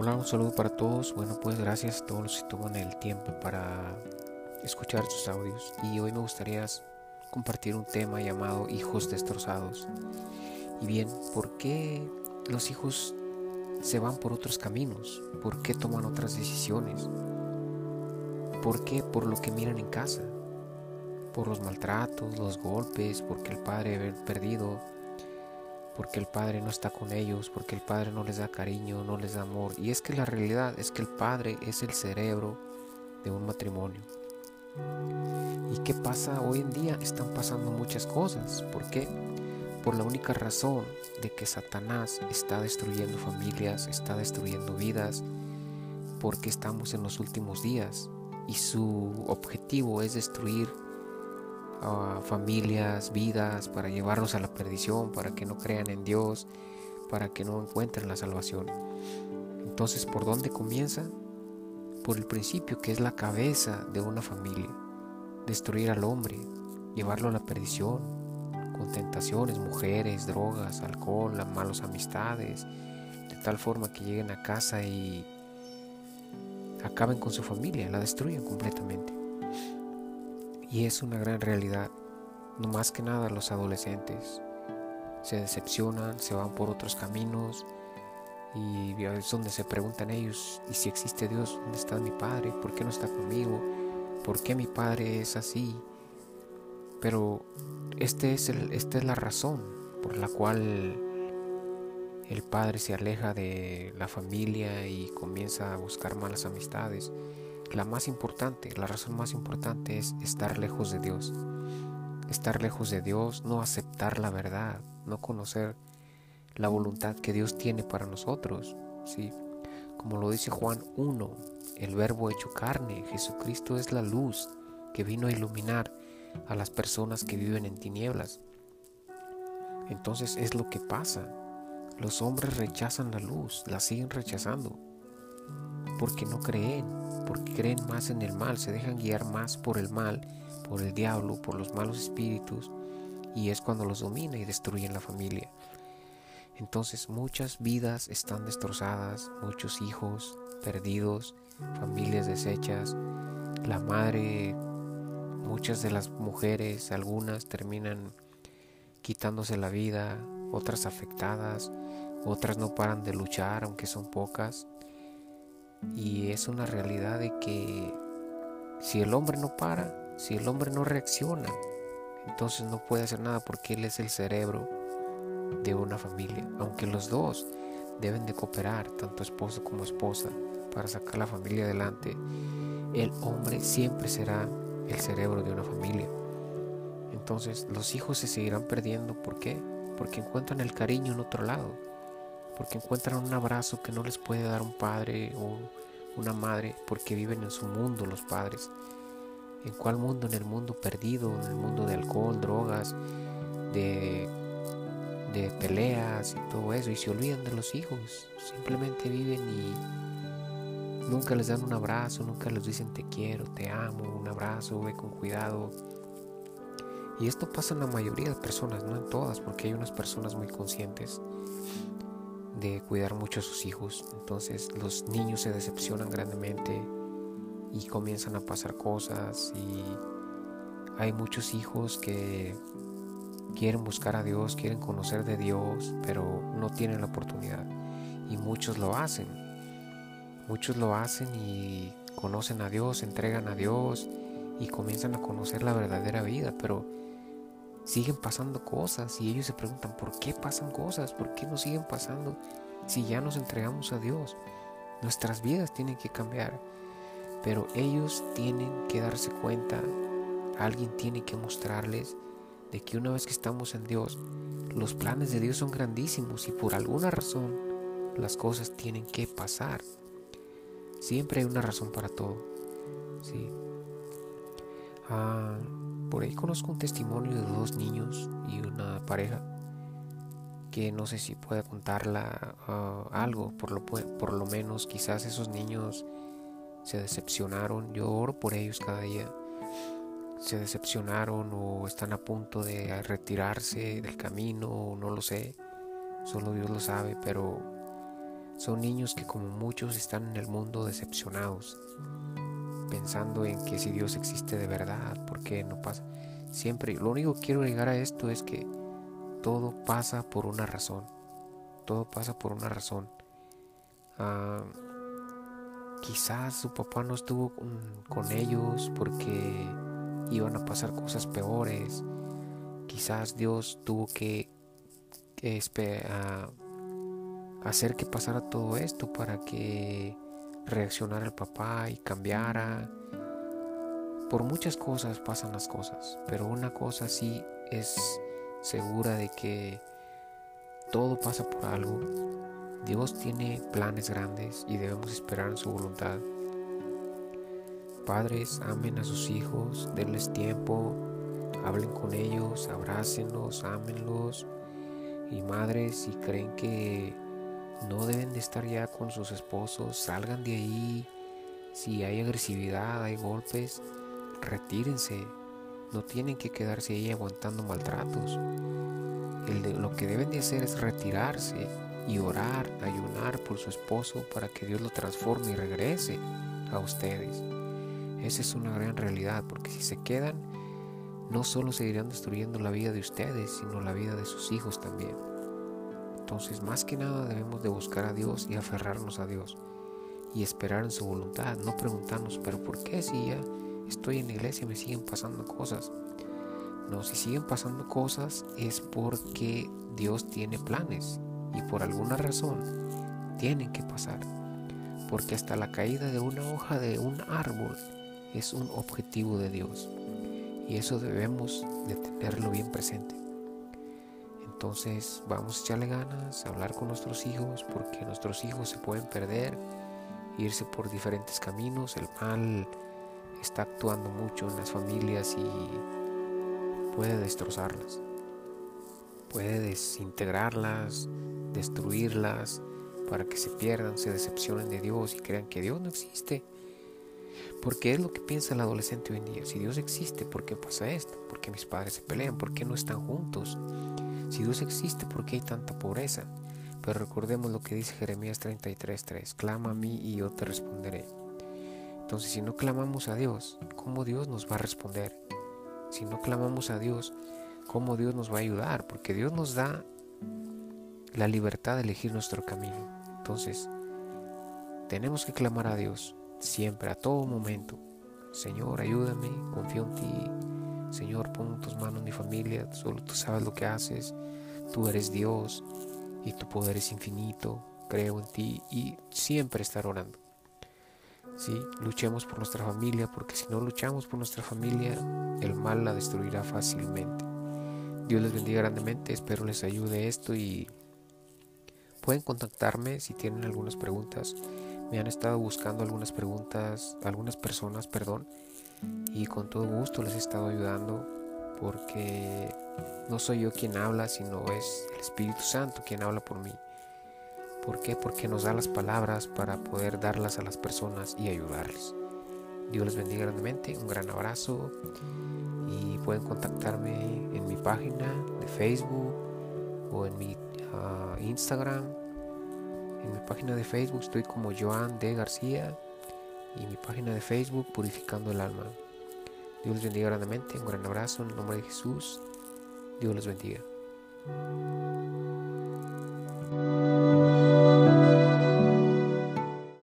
Hola, un saludo para todos. Bueno, pues gracias a todos los que toman el tiempo para escuchar sus audios. Y hoy me gustaría compartir un tema llamado hijos destrozados. Y bien, ¿por qué los hijos se van por otros caminos? ¿Por qué toman otras decisiones? ¿Por qué? Por lo que miran en casa. Por los maltratos, los golpes, porque el padre ha perdido porque el Padre no está con ellos, porque el Padre no les da cariño, no les da amor. Y es que la realidad es que el Padre es el cerebro de un matrimonio. ¿Y qué pasa hoy en día? Están pasando muchas cosas. ¿Por qué? Por la única razón de que Satanás está destruyendo familias, está destruyendo vidas, porque estamos en los últimos días y su objetivo es destruir familias, vidas, para llevarlos a la perdición, para que no crean en Dios, para que no encuentren la salvación. Entonces, ¿por dónde comienza? Por el principio, que es la cabeza de una familia. Destruir al hombre, llevarlo a la perdición, con tentaciones, mujeres, drogas, alcohol, malas amistades, de tal forma que lleguen a casa y acaben con su familia, la destruyen completamente. Y es una gran realidad. No más que nada los adolescentes se decepcionan, se van por otros caminos y es donde se preguntan ellos, ¿y si existe Dios? ¿Dónde está mi Padre? ¿Por qué no está conmigo? ¿Por qué mi Padre es así? Pero este es el, esta es la razón por la cual el padre se aleja de la familia y comienza a buscar malas amistades la más importante, la razón más importante es estar lejos de Dios. Estar lejos de Dios, no aceptar la verdad, no conocer la voluntad que Dios tiene para nosotros. ¿sí? Como lo dice Juan 1, el verbo hecho carne, Jesucristo es la luz que vino a iluminar a las personas que viven en tinieblas. Entonces es lo que pasa. Los hombres rechazan la luz, la siguen rechazando porque no creen, porque creen más en el mal, se dejan guiar más por el mal, por el diablo, por los malos espíritus, y es cuando los domina y destruyen la familia. Entonces muchas vidas están destrozadas, muchos hijos perdidos, familias deshechas, la madre, muchas de las mujeres, algunas terminan quitándose la vida, otras afectadas, otras no paran de luchar, aunque son pocas, y es una realidad de que si el hombre no para, si el hombre no reacciona, entonces no puede hacer nada porque él es el cerebro de una familia. Aunque los dos deben de cooperar, tanto esposo como esposa, para sacar la familia adelante, el hombre siempre será el cerebro de una familia. Entonces los hijos se seguirán perdiendo. ¿Por qué? Porque encuentran el cariño en otro lado porque encuentran un abrazo que no les puede dar un padre o una madre, porque viven en su mundo los padres. ¿En cuál mundo? En el mundo perdido, en el mundo de alcohol, drogas, de, peleas y todo eso, y se olvidan de los hijos. Simplemente viven y nunca les dan un abrazo, nunca les dicen te quiero, te amo, un abrazo, ve con cuidado. Y esto pasa en la mayoría de personas, no en todas, porque hay unas personas muy conscientes de cuidar mucho a sus hijos. Entonces los niños se decepcionan grandemente y comienzan a pasar cosas y hay muchos hijos que quieren buscar a Dios, quieren conocer de Dios, pero no tienen la oportunidad. Y muchos lo hacen. Muchos lo hacen y conocen a Dios, entregan a Dios y comienzan a conocer la verdadera vida, pero siguen pasando cosas y ellos se preguntan por qué pasan cosas, por qué no siguen pasando si ya nos entregamos a Dios. Nuestras vidas tienen que cambiar, pero ellos tienen que darse cuenta, alguien tiene que mostrarles de que una vez que estamos en Dios, los planes de Dios son grandísimos y por alguna razón las cosas tienen que pasar. Siempre hay una razón para todo. ¿sí? Ah, por ahí conozco un testimonio de dos niños y una pareja que no sé si puede contarla ah, algo, por lo, por lo menos quizás esos niños se decepcionaron, yo oro por ellos cada día, se decepcionaron o están a punto de retirarse del camino, no lo sé, solo Dios lo sabe, pero Son niños que como muchos están en el mundo decepcionados, pensando en que si Dios existe de verdad, ¿por qué no pasa? Siempre, lo único que quiero llegar a esto es que todo pasa por una razón. Todo pasa por una razón. Ah, quizás su papá no estuvo con, ellos porque iban a pasar cosas peores. Quizás Dios tuvo que, hacer que pasara todo esto para que reaccionara el papá y cambiara. Por muchas cosas pasan las cosas, pero una cosa sí es segura de que todo pasa por algo. Dios tiene planes grandes y debemos esperar en su voluntad. Padres, amen a sus hijos, denles tiempo, hablen con ellos, abrácenlos, ámenlos. Y madres, si creen que no deben de estar ya con sus esposos, salgan de ahí. Si hay agresividad, hay golpes, retírense. No tienen que quedarse ahí aguantando maltratos. lo que deben de hacer es retirarse y orar, ayunar por su esposo para que Dios lo transforme y regrese a ustedes. Esa es una gran realidad, porque si se quedan, no solo seguirán destruyendo la vida de ustedes, sino la vida de sus hijos también. Entonces, más que nada debemos de buscar a Dios y aferrarnos a Dios y esperar en su voluntad, no preguntarnos, pero ¿por qué si ya estoy en la iglesia me siguen pasando cosas? No, si siguen pasando cosas es porque Dios tiene planes y por alguna razón tienen que pasar. Porque hasta la caída de una hoja de un árbol es un objetivo de Dios. Y eso debemos de tenerlo bien presente. Entonces vamos a echarle ganas, a hablar con nuestros hijos, porque nuestros hijos se pueden perder, irse por diferentes caminos. El mal está actuando mucho en las familias y puede destrozarlas, puede desintegrarlas, destruirlas, para que se pierdan, se decepcionen de Dios y crean que Dios no existe. Porque es lo que piensa el adolescente hoy en día. Si Dios existe, ¿por qué pasa esto? ¿Por qué mis padres se pelean? ¿Por qué no están juntos? Si Dios existe, ¿por qué hay tanta pobreza? Pero recordemos lo que dice Jeremías 33:3, clama a mí y yo te responderé. Entonces, si no clamamos a Dios, ¿cómo Dios nos va a responder? Si no clamamos a Dios, ¿cómo Dios nos va a ayudar? Porque Dios nos da la libertad de elegir nuestro camino. Entonces, tenemos que clamar a Dios siempre, a todo momento. Señor, ayúdame, confío en ti, Señor, pon tus manos en mi familia, solo tú sabes lo que haces, tú eres Dios y tu poder es infinito, creo en ti y siempre estar orando. Sí, luchemos por nuestra familia, porque si no luchamos por nuestra familia, el mal la destruirá fácilmente. Dios les bendiga grandemente, espero les ayude esto y pueden contactarme si tienen algunas preguntas. Me han estado buscando algunas preguntas, algunas personas, perdón, y con todo gusto les he estado ayudando porque no soy yo quien habla, sino es el Espíritu Santo quien habla por mí. ¿Por qué? Porque nos da las palabras para poder darlas a las personas y ayudarles. Dios les bendiga grandemente, un gran abrazo y pueden contactarme en mi página de Facebook o en mi ah, Instagram. En mi página de Facebook estoy como Joan de García y mi página de Facebook Purificando el Alma. Dios los bendiga grandemente. Un gran abrazo en el nombre de Jesús. Dios los bendiga.